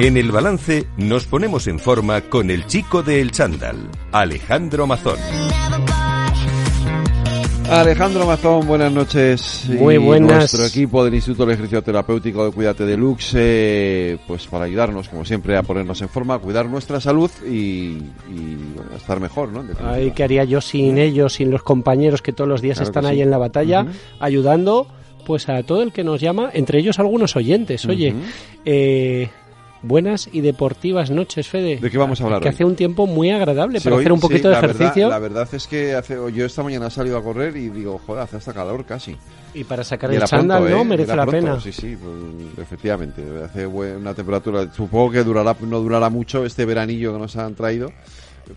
En el balance nos ponemos en forma con el chico de El Chándal, Alejandro Mazón. Alejandro Mazón, buenas noches. Muy buenas. nuestro equipo del Instituto de Ejercicio Terapéutico de Cuídate de Lux, eh, pues para ayudarnos, como siempre, a ponernos en forma, a cuidar nuestra salud y, y, bueno, a estar mejor, ¿no? Ay, ¿qué haría yo sin ellos, sin los compañeros que todos los días Claro están sí. ahí en la batalla, ayudando pues a todo el que nos llama, entre ellos algunos oyentes. Oye, eh, buenas y deportivas noches, Fede. ¿De qué vamos a hablar Que hoy? hace un tiempo muy agradable Sí, para hoy- hacer un sí, poquito de verdad- ejercicio la verdad es que hace, yo esta mañana he salido a correr y digo, joder, hace hasta calor casi. y para sacar Y el chándal, pronto, ¿no? ¿eh? Merece la pronto, pena. Sí, sí, pues, efectivamente. Hace buen- una temperatura, supongo que durará, no durará mucho este veranillo que nos han traído,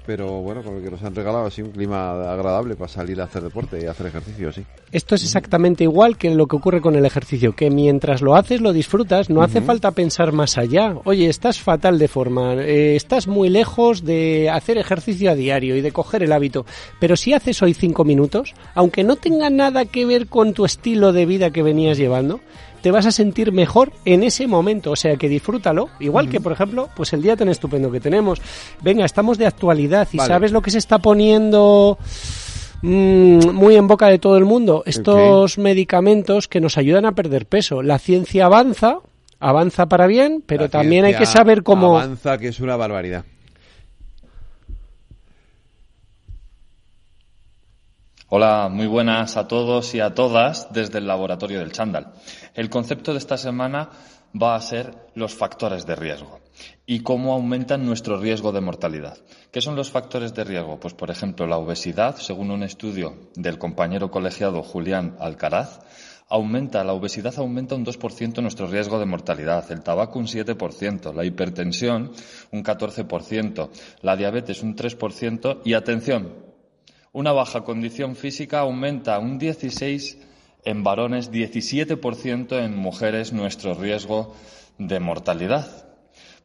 pero bueno, con el que nos han regalado así un clima agradable para salir a hacer deporte y hacer ejercicio, sí. Esto es exactamente igual que lo que ocurre con el ejercicio, que mientras lo haces lo disfrutas, no hace falta pensar más allá. Oye, estás fatal de forma, eh, estás muy lejos de hacer ejercicio a diario y de coger el hábito, pero si haces hoy cinco minutos, aunque no tenga nada que ver con tu estilo de vida que venías llevando, te vas a sentir mejor en ese momento, o sea que disfrútalo, igual que por ejemplo, pues el día tan estupendo que tenemos. Venga, estamos de actualidad y Vale. sabes lo que se está poniendo mm, muy en boca de todo el mundo. Estos medicamentos que nos ayudan a perder peso. La ciencia avanza, avanza para bien, pero La también hay que saber cómo... Avanza, que es una barbaridad. Hola, muy buenas a todos y a todas desde el laboratorio del Chándal. El concepto de esta semana va a ser los factores de riesgo y cómo aumentan nuestro riesgo de mortalidad. ¿Qué son los factores de riesgo? Pues, por ejemplo, la obesidad, según un estudio del compañero colegiado Julián Alcaraz, aumenta, la obesidad aumenta un 2% nuestro riesgo de mortalidad, el tabaco un 7%, la hipertensión un 14%, la diabetes un 3% y atención, una baja condición física aumenta un 16 en varones, 17% en mujeres nuestro riesgo de mortalidad.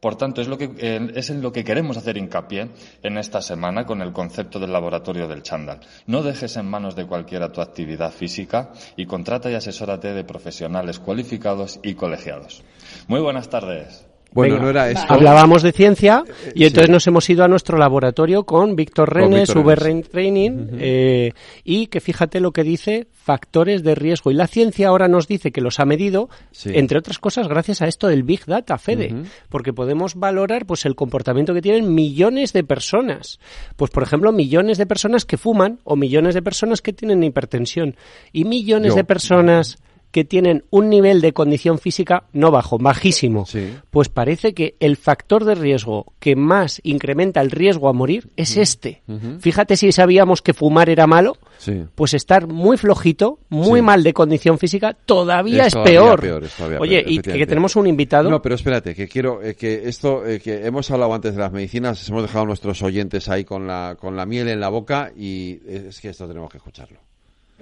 Por tanto, es, lo que, eh, en lo que queremos hacer hincapié en esta semana con el concepto del laboratorio del chándal. No dejes en manos de cualquiera tu actividad física y contrata y asesórate de profesionales cualificados y colegiados. Muy buenas tardes. Bueno, Venga, no era esto. Hablábamos de ciencia y sí. entonces nos hemos ido a nuestro laboratorio con Víctor Renes, Víctor V Renes. Training, eh, y que fíjate lo que dice factores de riesgo. Y la ciencia ahora nos dice que los ha medido, Sí. entre otras cosas, gracias a esto del Big Data, Fede, porque podemos valorar pues el comportamiento que tienen millones de personas. Pues, por ejemplo, millones de personas que fuman o millones de personas que tienen hipertensión y millones Yo. de personas que tienen un nivel de condición física no bajo, bajísimo. Sí. Pues parece que el factor de riesgo que más incrementa el riesgo a morir es este. Fíjate si sabíamos que fumar era malo, Sí. pues estar muy flojito, muy Sí. mal de condición física, todavía Es es, todavía peor. peor, es todavía Oye, peor, y que, tenemos un invitado. No, pero espérate, que quiero eh, que esto eh, que hemos hablado antes de las medicinas, hemos dejado a nuestros oyentes ahí con la con la miel en la boca y es que esto tenemos que escucharlo.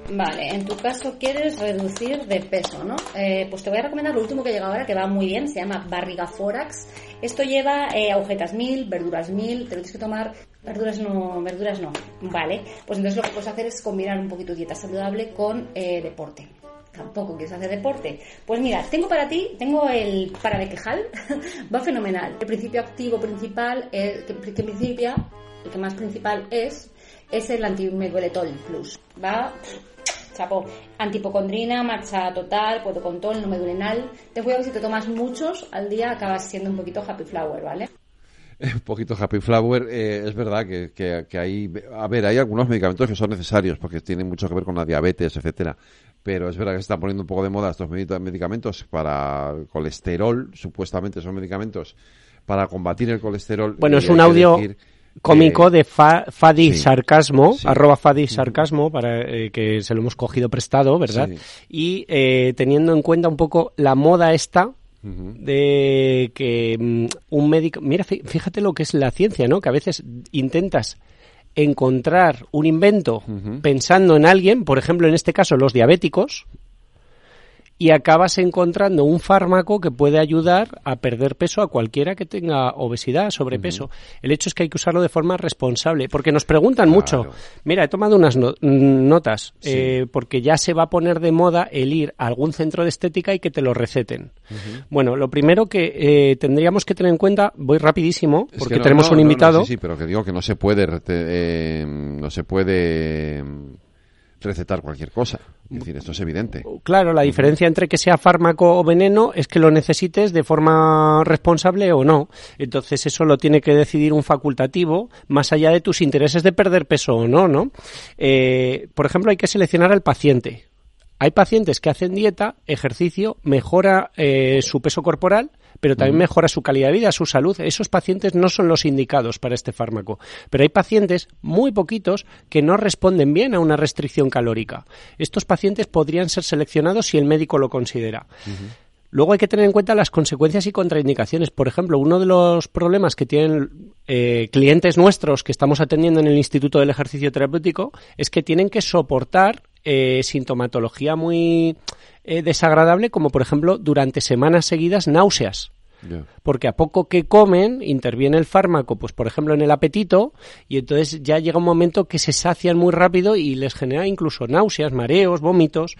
Vale, en tu caso quieres reducir de peso, ¿no? Eh, pues te voy a recomendar lo último que ha llegado ahora, que va muy bien, se llama Barriga Forax. Esto lleva eh, agujetas mil, verduras mil, te lo tienes que tomar, verduras no, verduras no. Vale, pues entonces lo que puedes hacer es combinar un poquito dieta saludable con eh, deporte. Tampoco quieres hacer deporte. Pues mira, tengo para ti, tengo el para de quejal, va fenomenal. El principio activo principal, el que principia, el que más principal es, es el antimegueletol plus. Va chapo, antipocondrina, marcha total, potocontol, no medurenal. Ten cuidado que si te tomas muchos al día acabas siendo un poquito happy flower, ¿vale? Un poquito Happy Flower, eh, es verdad que, que, que hay, a ver, hay algunos medicamentos que son necesarios porque tienen mucho que ver con la diabetes, etcétera. Pero es verdad que se están poniendo un poco de moda estos medicamentos para colesterol, supuestamente son medicamentos para combatir el colesterol. Bueno, es un audio decir cómico que- de Fa- Fadi Sí. Sarcasmo, Sí. arroba Fadi Sarcasmo, para eh, que se lo hemos cogido prestado, ¿verdad? Sí. Y eh, teniendo en cuenta un poco la moda esta de que mm, un médico... Mira, fí- fíjate lo que es la ciencia, ¿no? Que a veces intentas encontrar un invento pensando en alguien, por ejemplo, en este caso los diabéticos, y acabas encontrando un fármaco que puede ayudar a perder peso a cualquiera que tenga obesidad, sobrepeso. El hecho es que hay que usarlo de forma responsable, porque nos preguntan mucho. Mira, he tomado unas notas, eh, porque ya se va a poner de moda el ir a algún centro de estética y que te lo receten. Bueno, lo primero que eh, tendríamos que tener en cuenta, voy rapidísimo, porque tenemos un invitado. sí, sí, pero que digo que no se puede, eh, no se puede recetar cualquier cosa. Es decir, esto es evidente. Claro, la diferencia entre que sea fármaco o veneno es que lo necesites de forma responsable o no. Entonces eso lo tiene que decidir un facultativo, más allá de tus intereses de perder peso o no, ¿no? Eh, por ejemplo, hay que seleccionar al paciente. Hay pacientes que hacen dieta, ejercicio, mejora eh, su peso corporal, pero también mejora su calidad de vida, su salud. Esos pacientes no son los indicados para este fármaco. Pero hay pacientes, muy poquitos, que no responden bien a una restricción calórica. Estos pacientes podrían ser seleccionados si el médico lo considera. Luego hay que tener en cuenta las consecuencias y contraindicaciones. Por ejemplo, uno de los problemas que tienen eh, clientes nuestros que estamos atendiendo en el Instituto del Ejercicio Terapéutico es que tienen que soportar eh, sintomatología muy eh, desagradable, como por ejemplo durante semanas seguidas náuseas. Porque a poco que comen interviene el fármaco, pues por ejemplo en el apetito, y entonces ya llega un momento que se sacian muy rápido y les genera incluso náuseas, mareos, vómitos.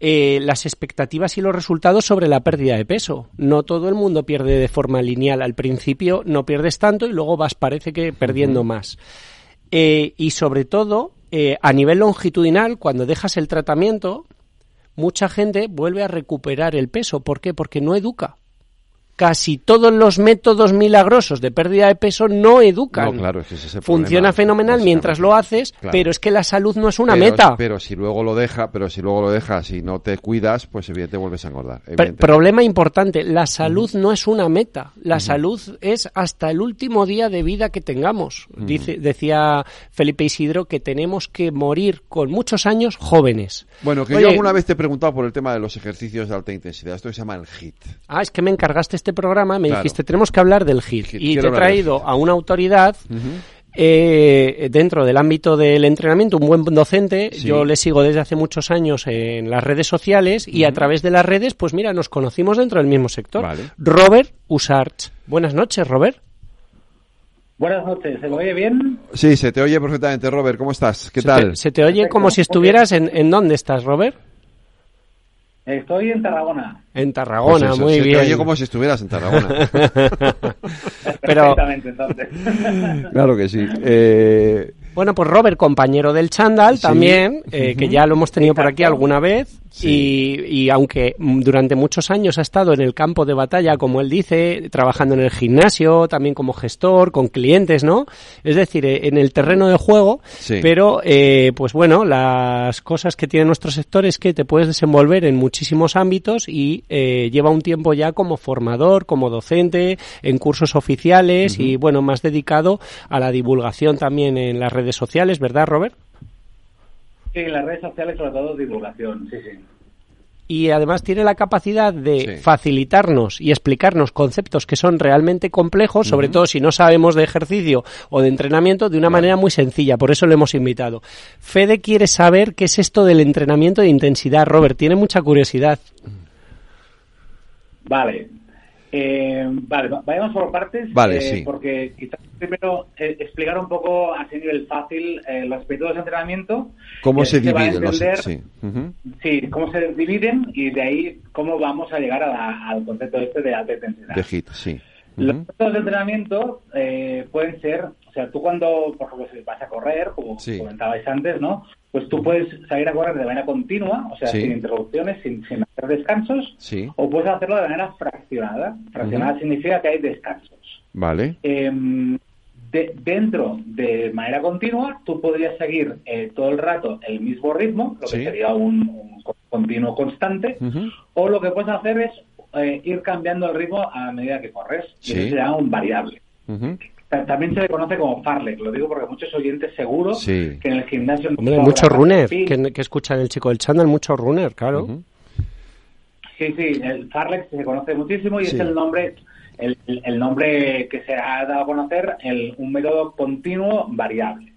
Eh, las expectativas y los resultados sobre la pérdida de peso. No todo el mundo pierde de forma lineal. Al principio no pierdes tanto y luego vas, parece que, perdiendo más. y sobre todo, a nivel longitudinal, cuando dejas el tratamiento, mucha gente vuelve a recuperar el peso. ¿Por qué? Porque no educa casi todos los métodos milagrosos de pérdida de peso no educan. Funciona fenomenal mientras lo haces, pero es que la salud no es una meta. Pero si luego lo deja, pero si luego lo dejas y no te cuidas, pues evidentemente vuelves a engordar. problema importante, la salud no es una meta. La salud es hasta el último día de vida que tengamos. Dice, decía Felipe Isidro que tenemos que morir con muchos años jóvenes. Bueno, que yo alguna vez te he preguntado por el tema de los ejercicios de alta intensidad. Esto se llama el HIT. Ah, es que me encargaste este programa, me dijiste, tenemos que hablar del HIT. y te he traído a una autoridad eh, dentro del ámbito del entrenamiento, un buen docente. Yo le sigo desde hace muchos años en las redes sociales y a través de las redes, pues mira, nos conocimos dentro del mismo sector. Robert Usarch. Buenas noches, Robert. Buenas noches, ¿se me oye bien? Sí, se te oye perfectamente, Robert. ¿Cómo estás? ¿Qué tal? se te oye como si estuvieras en, en... ¿Dónde estás, Robert? Estoy en Tarragona. En Tarragona, pues muy se bien. Te oye como si estuvieras en Tarragona. Pero... entonces. claro que sí. Eh... Bueno, pues Robert, compañero del Chandal también, eh, que ya lo hemos tenido por aquí alguna vez. Y, aunque durante muchos años ha estado en el campo de batalla, como él dice, trabajando en el gimnasio, también como gestor, con clientes, ¿no? Es decir, eh, en el terreno de juego, pero eh, pues bueno, las cosas que tiene nuestro sector es que te puedes desenvolver en muchísimos ámbitos y lleva un tiempo ya como formador, como docente, en cursos oficiales y bueno, más dedicado a la divulgación también en las redes sociales, ¿verdad, Robert? Sí, en las redes sociales sobre todo divulgación, sí, sí. Y además tiene la capacidad de facilitarnos y explicarnos conceptos que son realmente complejos, sobre todo si no sabemos de ejercicio o de entrenamiento, de una manera muy sencilla. Por eso lo hemos invitado. Fede quiere saber qué es esto del entrenamiento de intensidad. Robert, tiene mucha curiosidad. Vale, eh, vale, vayamos por partes. Vale, eh, Porque quizás primero eh, explicar un poco a ese nivel fácil eh, los métodos de entrenamiento. ¿Cómo se dividen? Los, sí. sí. cómo se dividen y de ahí cómo vamos a llegar al concepto este de alta intensidad. De HIT, sí. Los métodos de entrenamiento pueden ser, o sea, tú cuando, por ejemplo, si vas a correr, como comentabais antes, ¿no? pues tú puedes salir a correr de manera continua, o sea, sin interrupciones, sin, sin hacer descansos, o puedes hacerlo de manera fraccionada. Fraccionada significa que hay descansos. Vale. Em, dentro de manera continua, tú podrías seguir eh, todo el rato el mismo ritmo, lo que sería un, continuo constante, o lo que puedes hacer es eh, ir cambiando el ritmo a medida que corres, y eso sería un variable. También se le conoce como farlek, lo digo porque muchos oyentes seguro que en el gimnasio... Hombre, muchos runner que, que, escuchan el chico del channel, muchos runner, claro. Sí, sí, el farlek se conoce muchísimo y es el nombre el, el, nombre que se ha dado a conocer, el, un método continuo variable.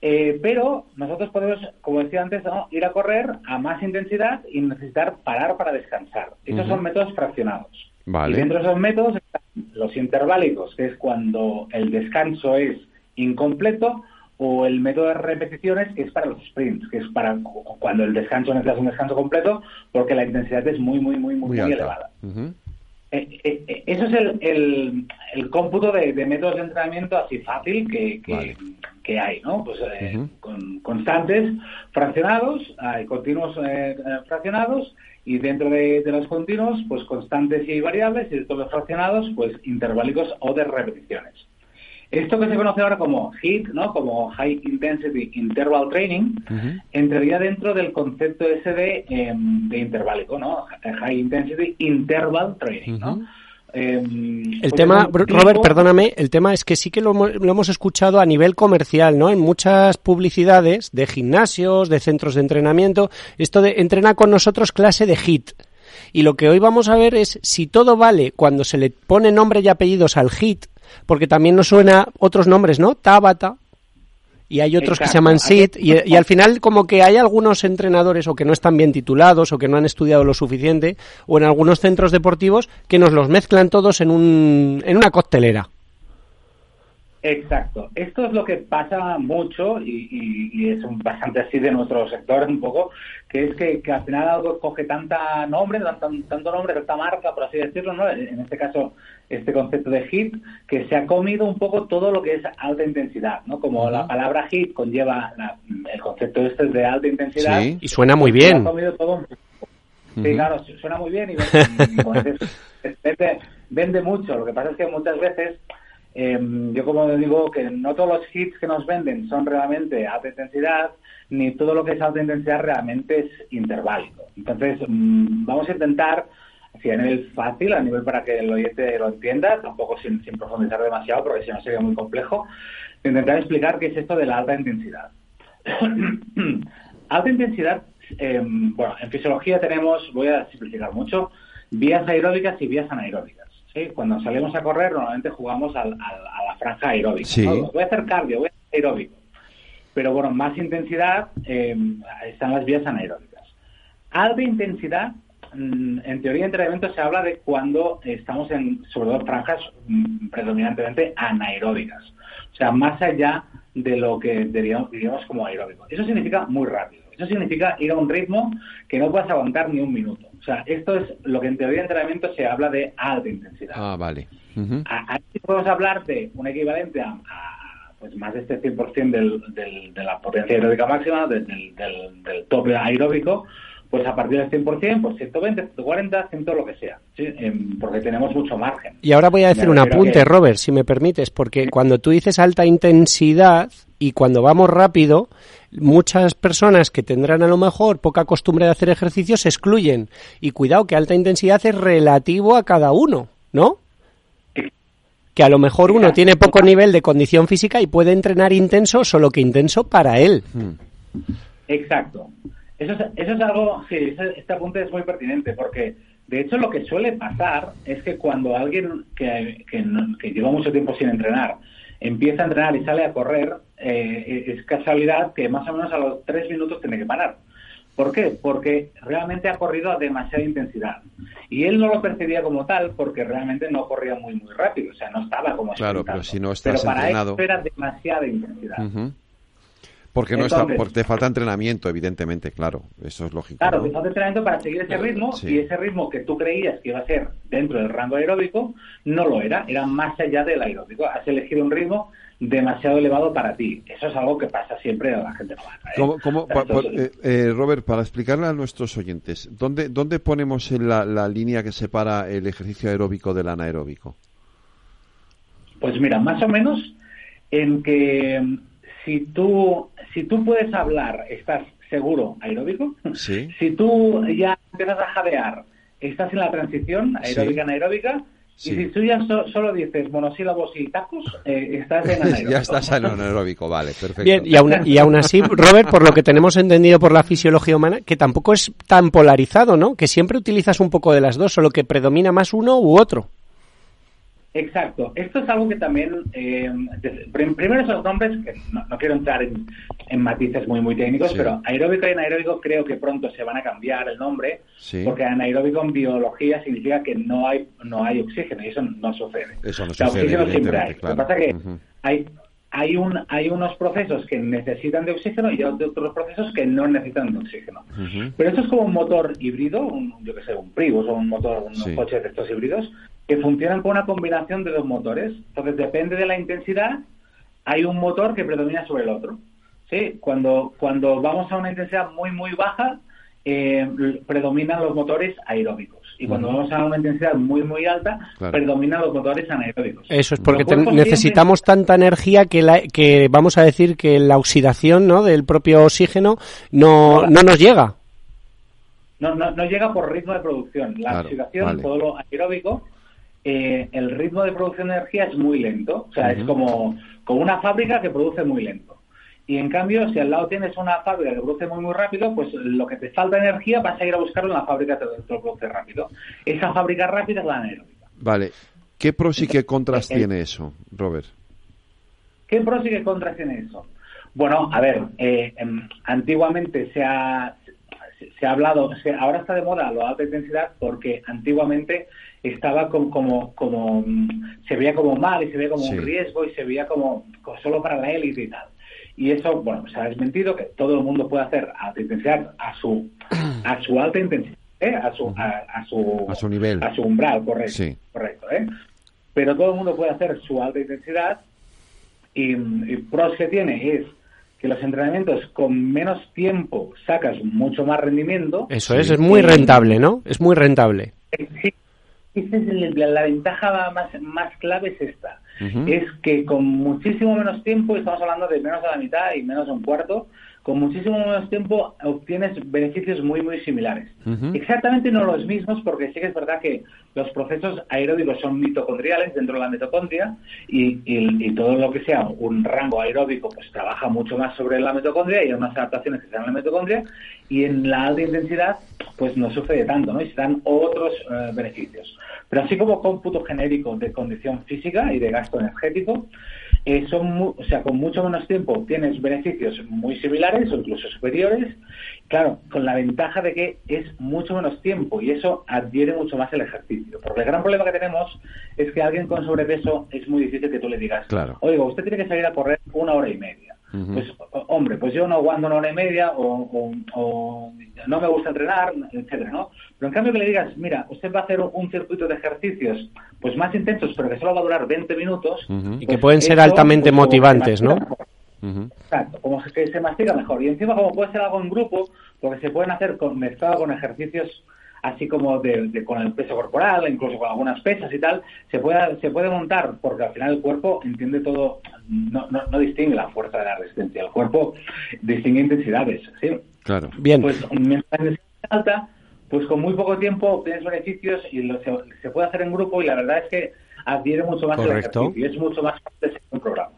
Eh, pero nosotros podemos, como decía antes, ir a correr a más intensidad y necesitar parar para descansar. Estos son métodos fraccionados. Y dentro de esos métodos están los interválicos, que es cuando el descanso es incompleto, o el método de repeticiones, que es para los sprints, que es para cuando el descanso necesita un descanso completo, porque la intensidad es muy, muy, muy, muy, elevada. Eh, eh, eh, eso es el, el, cómputo de, métodos de entrenamiento así fácil que, que, hay, ¿no? Pues con, constantes, fraccionados, hay continuos fraccionados y dentro de, los continuos, pues constantes y variables y dentro de los fraccionados, pues interválicos o de repeticiones. Esto que se conoce ahora como HIIT, ¿no? como High Intensity Interval Training, entraría dentro del concepto ese de, em, de interválico, ¿no? High Intensity Interval Training, ¿no? Em, el tema, Robert, perdóname, el tema es que sí que lo, lo, hemos escuchado a nivel comercial, ¿no? En muchas publicidades de gimnasios, de centros de entrenamiento, esto de entrena con nosotros clase de HIT. Y lo que hoy vamos a ver es si todo vale cuando se le pone nombre y apellidos al HIT, porque también nos suena otros nombres, ¿no? Tabata. Y hay otros que se llaman SIT, y, al final como que hay algunos entrenadores o que no están bien titulados o que no han estudiado lo suficiente, o en algunos centros deportivos que nos los mezclan todos en, un, en una costelera. Exacto. Esto es lo que pasa mucho y, es un, bastante así de nuestro sector un poco, que es que, al final algo coge tanta nombre, tanto, tanto nombre, tanta marca, por así decirlo, ¿no? En este caso, este concepto de HIT, que se ha comido un poco todo lo que es alta intensidad, ¿no? Como la palabra HIT conlleva el concepto este de alta intensidad. Sí, y suena muy bien. ha comido todo Sí, claro, suena muy bien y, vende, vende mucho. Lo que pasa es que muchas veces Em, yo como digo que no todos los hits que nos venden son realmente alta intensidad, ni todo lo que es alta intensidad realmente es interválico. Entonces, mm, vamos a intentar, así a nivel fácil, a nivel para que el oyente lo entienda, tampoco sin, profundizar demasiado, porque si no sería muy complejo, intentar explicar qué es esto de la alta intensidad. alta intensidad, em, bueno, en fisiología tenemos, voy a simplificar mucho, vías aeróbicas y vías anaeróbicas. Cuando salimos a correr, normalmente jugamos a la franja aeróbica. Voy a hacer cardio, voy a hacer aeróbico. Pero bueno, más intensidad eh, están las vías anaeróbicas. Alta intensidad, mm, en teoría de entrenamiento se habla de cuando estamos en, sobre todo, franjas mm, predominantemente anaeróbicas. O sea, más allá de lo que diríamos, diríamos como aeróbico. Eso significa muy rápido. Eso significa ir a un ritmo que no puedas aguantar ni un minuto. O sea, esto es lo que en teoría de entrenamiento se habla de alta intensidad. Ah, vale. Aquí podemos hablar de un equivalente a, pues más de este 100% del, del, de la potencia aeróbica máxima, del, del, tope aeróbico, pues a partir del 100%, pues 120, 140, 100, lo que sea, ¿sí? Porque tenemos mucho margen. Y ahora voy a decir un apunte, Robert, si me permites, porque cuando tú dices alta intensidad y cuando vamos rápido, muchas personas que tendrán a lo mejor poca costumbre de hacer ejercicio se excluyen. Y cuidado que alta intensidad es relativo a cada uno, ¿no? Que a lo mejor uno tiene poco nivel de condición física y puede entrenar intenso, solo que intenso para él. Exacto. Eso es, eso es algo, sí, este apunte es muy pertinente porque de hecho lo que suele pasar es que cuando alguien que, que lleva mucho tiempo sin entrenar empieza a entrenar y sale a correr, eh, es casualidad que más o menos a los tres minutos tiene que parar. ¿Por qué? Porque realmente ha corrido a demasiada intensidad. Y él no lo percibía como tal porque realmente no corría muy, muy rápido. O sea, no estaba como... Claro, pero si no estás pero para Él era demasiada intensidad. Porque no está, porque te falta entrenamiento, evidentemente, claro, eso es lógico. Claro, te falta entrenamiento para seguir ese ritmo y ese ritmo que tú creías que iba a ser dentro del rango aeróbico no lo era, era más allá del aeróbico. Has elegido un ritmo demasiado elevado para ti. Eso es algo que pasa siempre a la gente eh, eh, Robert, para explicarle a nuestros oyentes, ¿dónde, dónde ponemos la, la línea que separa el ejercicio aeróbico del anaeróbico? Pues mira, más o menos en que si tú, si tú puedes hablar, estás seguro aeróbico. Si tú ya empiezas a jadear, estás en la transición aeróbica anaeróbica. Y si tú ya solo dices monosílabos y tacos, eh, estás en anaeróbico. ya estás en anaeróbico, vale, perfecto. Bien, y aún, y aún así, Robert, por lo que tenemos entendido por la fisiología humana, que tampoco es tan polarizado, ¿no? Que siempre utilizas un poco de las dos, solo que predomina más uno u otro. Exacto. Esto es algo que también, eh, primero esos nombres, que no, quiero entrar en, matices muy muy técnicos, pero aeróbico y anaeróbico creo que pronto se van a cambiar el nombre, porque anaeróbico en biología significa que no hay no hay oxígeno y eso no sucede. Eso no sucede. Oxígeno siempre hay. Lo que pasa es que hay hay, un, hay unos procesos que necesitan de oxígeno y hay otros procesos que no necesitan de oxígeno. Pero esto es como un motor híbrido, un, yo que sé, un Prius o un motor, un coche de estos híbridos, que funcionan con una combinación de dos motores. Entonces, depende de la intensidad, hay un motor que predomina sobre el otro. ¿sí? Cuando, cuando vamos a una intensidad muy, muy baja, eh, predominan los motores aeróbicos. Y cuando vamos a una intensidad muy, muy alta, predominan los motores anaeróbicos. Eso es porque necesitamos tanta energía que, la, que vamos a decir que la oxidación ¿no? del propio oxígeno no, no nos llega. No, no, no, llega por ritmo de producción. La oxidación, todo lo aeróbico, eh, el ritmo de producción de energía es muy lento. O sea, es como, como una fábrica que produce muy lento. Y en cambio, si al lado tienes una fábrica que produce muy, muy rápido, pues lo que te falta energía vas a ir a buscarlo en la fábrica que te lo produce rápido. Esa fábrica rápida es la anaeróbica. Vale. ¿Qué pros y qué contras eh, tiene eso, Robert? ¿Qué pros y qué contras tiene eso? Bueno, a ver, eh, em, antiguamente se ha, se ha hablado, ahora está de moda la alta intensidad porque antiguamente estaba como, como, como se veía como mal y se veía como un riesgo y se veía como, solo para la élite y tal. Y eso, bueno, se ha desmentido que todo el mundo puede hacer alta intensidad a su, a su alta intensidad, ¿eh? a, su, a, su, a su nivel, a su umbral, correcto. correcto ¿eh? Pero todo el mundo puede hacer su alta intensidad y, y pros que tiene es que los entrenamientos con menos tiempo sacas mucho más rendimiento. Eso es, es muy rentable, ¿no? Es muy rentable. Sí, es la, ventaja más, más clave es esta. Es que con muchísimo menos tiempo, estamos hablando de menos de la mitad y menos de un cuarto, con muchísimo menos tiempo obtienes beneficios muy, muy similares. Exactamente no los mismos, porque sí que es verdad que los procesos aeróbicos son mitocondriales dentro de la mitocondria y, y, todo lo que sea un rango aeróbico pues trabaja mucho más sobre la mitocondria y hay unas adaptaciones que se dan en la mitocondria y en la alta intensidad pues no sucede tanto, ¿no? Y se dan otros eh, beneficios. Pero así como cómputo genérico de condición física y de gasto energético, eh, son o sea, con mucho menos tiempo tienes beneficios muy similares o incluso superiores, claro, con la ventaja de que es mucho menos tiempo y eso adhiere mucho más el ejercicio. Porque el gran problema que tenemos es que alguien con sobrepeso es muy difícil que tú le digas, claro. oiga, usted tiene que salir a correr una hora y media. Pues, hombre, pues yo no aguanto una hora y media o, no me gusta entrenar, etcétera, ¿no? Pero en cambio que le digas, mira, usted va a hacer un circuito de ejercicios pues más intensos, pero que solo va a durar 20 minutos. y que pueden ser altamente pues, motivantes, ¿no? Exacto, como que se mastiga mejor. Y encima, como puede ser algo en grupo, porque se pueden hacer con, mezclado con ejercicios así como de, con el peso corporal, incluso con algunas pesas y tal, se puede, se puede montar, porque al final el cuerpo entiende todo, no, no, no distingue la fuerza de la resistencia, el cuerpo distingue intensidades, ¿sí? Claro. Bien. Pues mientras es alta, pues con muy poco tiempo obtienes beneficios y lo, se, puede hacer en grupo y la verdad es que adhiere mucho más el ejercicio y es mucho más fácil un programa.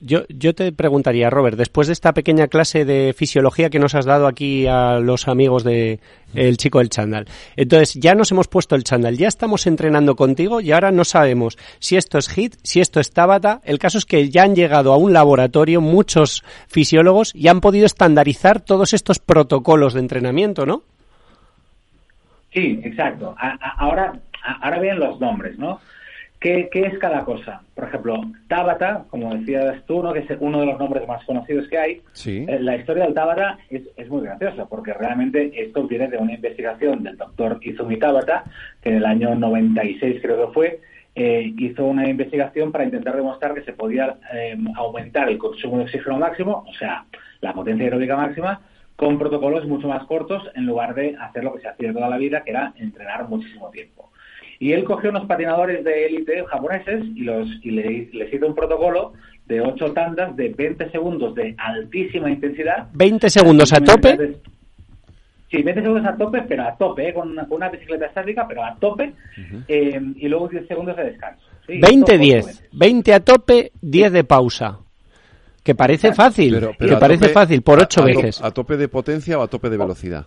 Yo, yo te preguntaría, Robert, después de esta pequeña clase de fisiología que nos has dado aquí a los amigos de El Chico del Chandal, entonces ya nos hemos puesto el Chandal, ya estamos entrenando contigo y ahora no sabemos si esto es HIT, si esto es Tabata. El caso es que ya han llegado a un laboratorio muchos fisiólogos y han podido estandarizar todos estos protocolos de entrenamiento, ¿no? Sí, exacto. ahora, ahora vienen los nombres, ¿no? ¿Qué, es cada cosa? Por ejemplo, Tabata, como decías tú, ¿no? que es uno de los nombres más conocidos que hay. Eh, la historia del Tabata es, muy graciosa, porque realmente esto viene de una investigación del doctor Izumi Tabata, que en el año 96 creo que fue, eh, hizo una investigación para intentar demostrar que se podía eh, aumentar el consumo de oxígeno máximo, o sea, la potencia aeróbica máxima, con protocolos mucho más cortos en lugar de hacer lo que se hacía toda la vida, que era entrenar muchísimo tiempo. Y él cogió unos patinadores de élite japoneses y, los, y les hizo un protocolo de ocho tandas de 20 segundos de altísima intensidad. ¿20 segundos a tope? Sí, 20 segundos a tope, pero a tope, ¿eh? con, una, bicicleta estática, pero a tope, eh, y luego 10 segundos de descanso. 20-10, 20 a tope, 10 de pausa. Que parece fácil, que parece fácil, por 8 veces. ¿A tope de potencia o a tope de velocidad?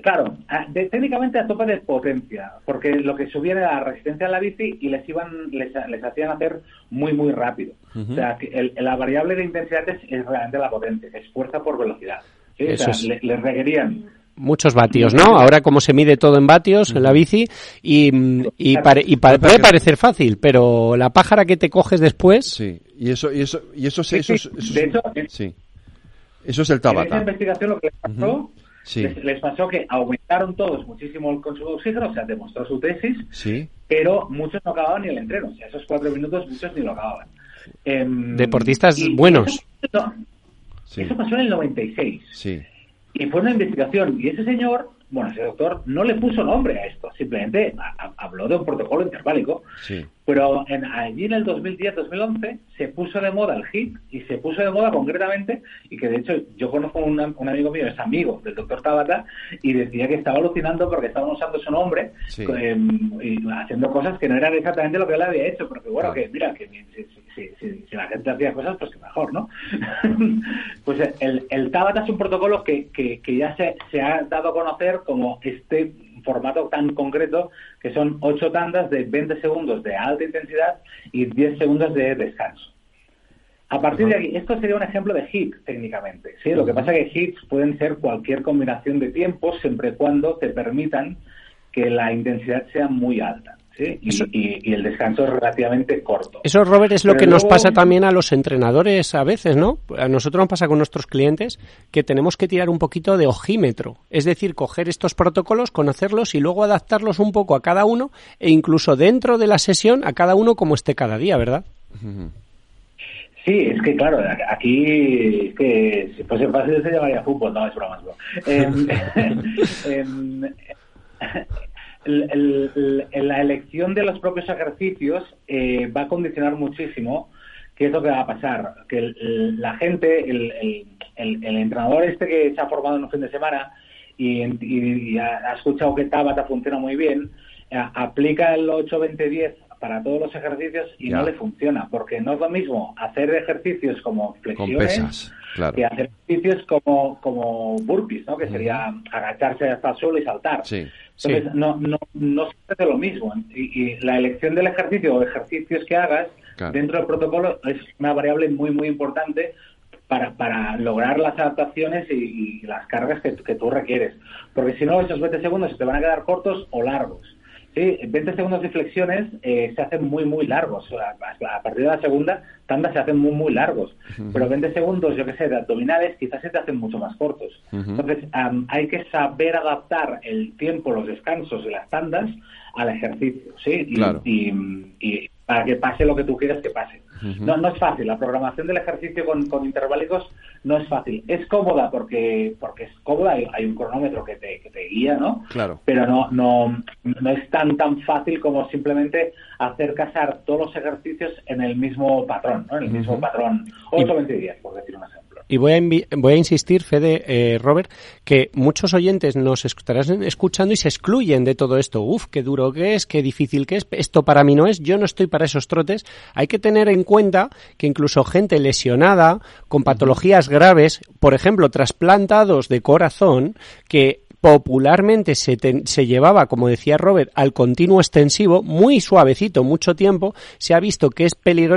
Claro, técnicamente a tope de potencia, porque lo que subía era la resistencia a la bici y les iban, les, hacían hacer muy muy rápido. O sea, que la variable de intensidad es, realmente la potencia, es fuerza por velocidad. O sea, les requerían muchos vatios, ¿no? Ahora como se mide todo en vatios en la bici y, y, puede parecer fácil, pero la pájara que te coges después... Sí, y eso, y eso, y eso, sí, eso, sí. Eso es el Tabata. En esa investigación lo que les pasó, les, pasó que aumentaron todos muchísimo el consumo de oxígeno, o sea, demostró su tesis, sí. pero muchos no acababan ni el entreno, o sea, esos cuatro minutos muchos ni lo acababan. Em, Deportistas buenos. Eso, eso pasó en el 96. Sí. Y fue una investigación. Y ese señor bueno, ese doctor no le puso nombre a esto, simplemente habló de un protocolo interválico. Pero en, allí en el 2010-2011 se puso de moda el HIT y se puso de moda concretamente, y que de hecho yo conozco un, un amigo mío, es amigo del doctor Tabata, y decía que estaba alucinando porque estaban usando su nombre em, y haciendo cosas que no eran exactamente lo que él había hecho, porque bueno, que mira, que si, si, la gente hacía cosas, pues que mejor, ¿no? pues el, el Tabata es un protocolo que, que, que ya se, se ha dado a conocer como este formato tan concreto que son 8 tandas de 20 segundos de alta intensidad y 10 segundos de descanso. A partir de aquí, esto sería un ejemplo de hit técnicamente. ¿sí? Lo que pasa es que hits pueden ser cualquier combinación de tiempos siempre y cuando te permitan que la intensidad sea muy alta. Y, el descanso es relativamente corto. Eso, Robert, es lo que nos pasa también a los entrenadores a veces, ¿no? A nosotros nos pasa con nuestros clientes que tenemos que tirar un poquito de ojímetro, es decir, coger estos protocolos, conocerlos y luego adaptarlos un poco a cada uno e incluso dentro de la sesión a cada uno como esté cada día, ¿verdad? Sí, es que claro, aquí es que si fuese fácil se llamaría fútbol, no, es broma, es broma. la elección de los propios ejercicios eh, va a condicionar muchísimo qué es lo que va a pasar. Que la gente, el, entrenador este que se ha formado en un fin de semana y, ha, escuchado que Tabata funciona muy bien, eh, aplica el 8-20-10 para todos los ejercicios y no le funciona, porque no es lo mismo hacer ejercicios como flexiones que hacer ejercicios como, como burpees, ¿no? que sería agacharse hasta el suelo y saltar. Entonces, no, no, no se hace lo mismo. Y, la elección del ejercicio o ejercicios que hagas dentro del protocolo es una variable muy, muy importante para, para lograr las adaptaciones y, las cargas que, que, tú requieres. Porque si no, esos 20 segundos se te van a quedar cortos o largos. Sí, 20 segundos de flexiones eh, se hacen muy, muy largos. A, partir de la segunda tanda se hacen muy, muy largos. Pero 20 segundos, yo que sé, de abdominales quizás se te hacen mucho más cortos. Entonces, hay que saber adaptar el tiempo, los descansos y las tandas al ejercicio, ¿sí? y para que pase lo que tú quieras que pase. No, no es fácil, la programación del ejercicio con, con intervalicos no es fácil. Es cómoda porque porque es cómoda, hay, un cronómetro que te, que te guía, ¿no? Claro. Pero no, no, no es tan tan fácil como simplemente hacer casar todos los ejercicios en el mismo patrón, ¿no? En el mismo patrón 8-20 días, por decir una Y voy a, voy a insistir, Fede, eh, Robert, que muchos oyentes nos estarán escuchando y se excluyen de todo esto. Uf, qué duro que es, qué difícil que es. Esto para mí no es, yo no estoy para esos trotes. Hay que tener en cuenta que incluso gente lesionada, con patologías graves, por ejemplo, trasplantados de corazón, que popularmente se, se, llevaba, como decía Robert, al continuo extensivo, muy suavecito, mucho tiempo, se ha visto que es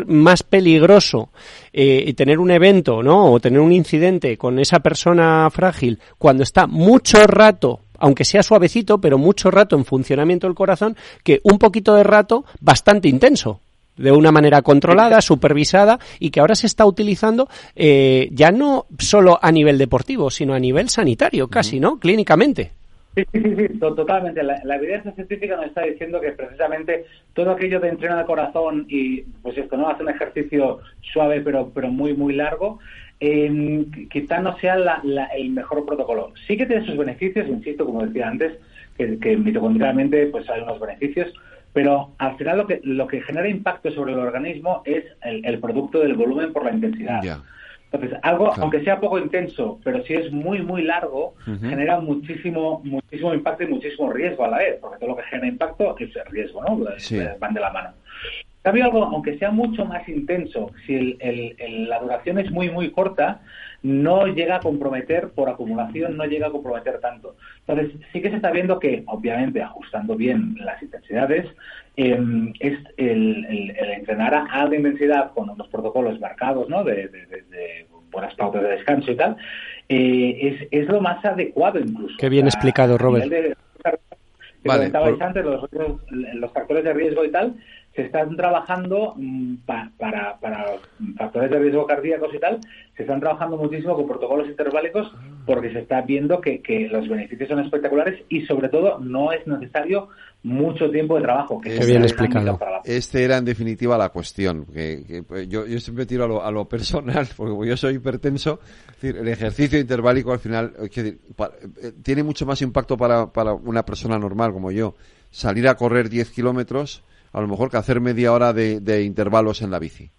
más peligroso eh, tener un evento, ¿no? O tener un incidente con esa persona frágil cuando está mucho rato aunque sea suavecito, pero mucho rato en funcionamiento del corazón, que un poquito de rato bastante intenso de una manera controlada, supervisada y que ahora se está utilizando eh, ya no solo a nivel deportivo, sino a nivel sanitario casi, ¿no? Clínicamente. Sí, sí, sí, totalmente. La, evidencia científica nos está diciendo que precisamente todo aquello de entrenar el corazón y, pues esto, ¿no? Hace un ejercicio suave pero, pero muy, muy largo, eh, quizá no sea el mejor protocolo. Sí que tiene sus beneficios, insisto, como decía antes, que, que mitocondrialmente pues hay unos beneficios, pero al final lo que, lo que genera impacto sobre el organismo es el, producto del volumen por la intensidad. Entonces, algo, aunque sea poco intenso, pero si es muy, muy largo, genera muchísimo, muchísimo impacto y muchísimo riesgo a la vez, porque todo lo que genera impacto es el riesgo, ¿no? Van de la mano. cambio, algo, aunque sea mucho más intenso, si la duración es muy, muy corta, no llega a comprometer, por acumulación, no llega a comprometer tanto. Entonces, sí que se está viendo que, obviamente, ajustando bien las intensidades, em, es el, entrenar a alta intensidad con unos protocolos marcados, ¿no? De, buenas pautas de descanso y tal, eh, es, lo más adecuado incluso. Qué bien explicado, Robert. vale, antes, los, los factores de riesgo y tal, se están trabajando mm, para, para factores de riesgo cardíacos y tal, se están trabajando muchísimo con protocolos interválicos porque se está viendo que, que los beneficios son espectaculares y sobre todo no es necesario mucho tiempo de trabajo. Que bien explicado. Este era en definitiva la cuestión. Que, pues, yo, yo, siempre tiro a lo, a lo, personal, porque como yo soy hipertenso, decir, el ejercicio interválico al final decir, eh, tiene mucho más impacto para, para una persona normal como yo. Salir a correr 10 kilómetros a lo mejor que hacer media hora de, intervalos en la bici.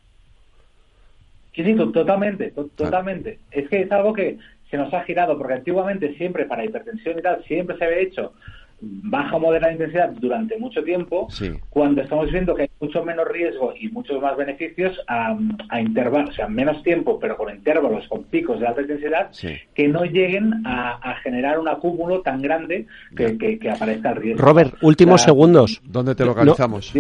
Sí, sí, totalmente, totalmente. Es que es algo que se nos ha girado, porque antiguamente siempre para hipertensión y tal, siempre se había hecho baja o moderada intensidad durante mucho tiempo, cuando estamos viendo que hay mucho menos riesgo y muchos más beneficios a, intervalos, o sea, menos tiempo, pero con intervalos, con picos de alta intensidad, que no lleguen a, generar un acúmulo tan grande que, aparezca el riesgo. Robert, últimos segundos. ¿Dónde te localizamos?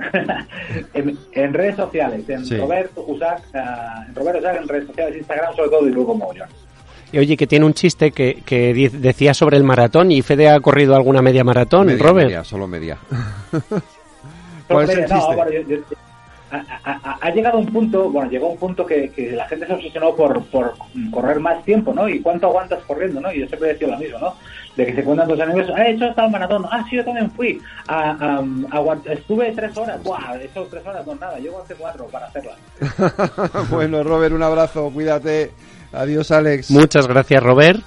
en, redes sociales, en Robert Usac, ah, en Robert Usac, en redes sociales, Instagram, sobre todo, y luego Mogollón. Y oye, que tiene un chiste que, que decía sobre el maratón y Fede ha corrido alguna media maratón, Robert. Media, solo media. ha, llegado un punto, bueno, llegó un punto que, que la gente se obsesionó por, por, correr más tiempo, ¿no? Y cuánto aguantas corriendo, ¿no? Y yo siempre decía lo mismo, ¿no? De que se cuentan tus amigos, he hecho hasta el maratón, ah, sí, yo también fui, a, estuve tres horas, buah, eso tres horas no nada, yo hace cuatro para hacerla. bueno, Robert, un abrazo, cuídate. Adiós, Alex. Muchas gracias, Robert.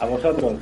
A vosotros.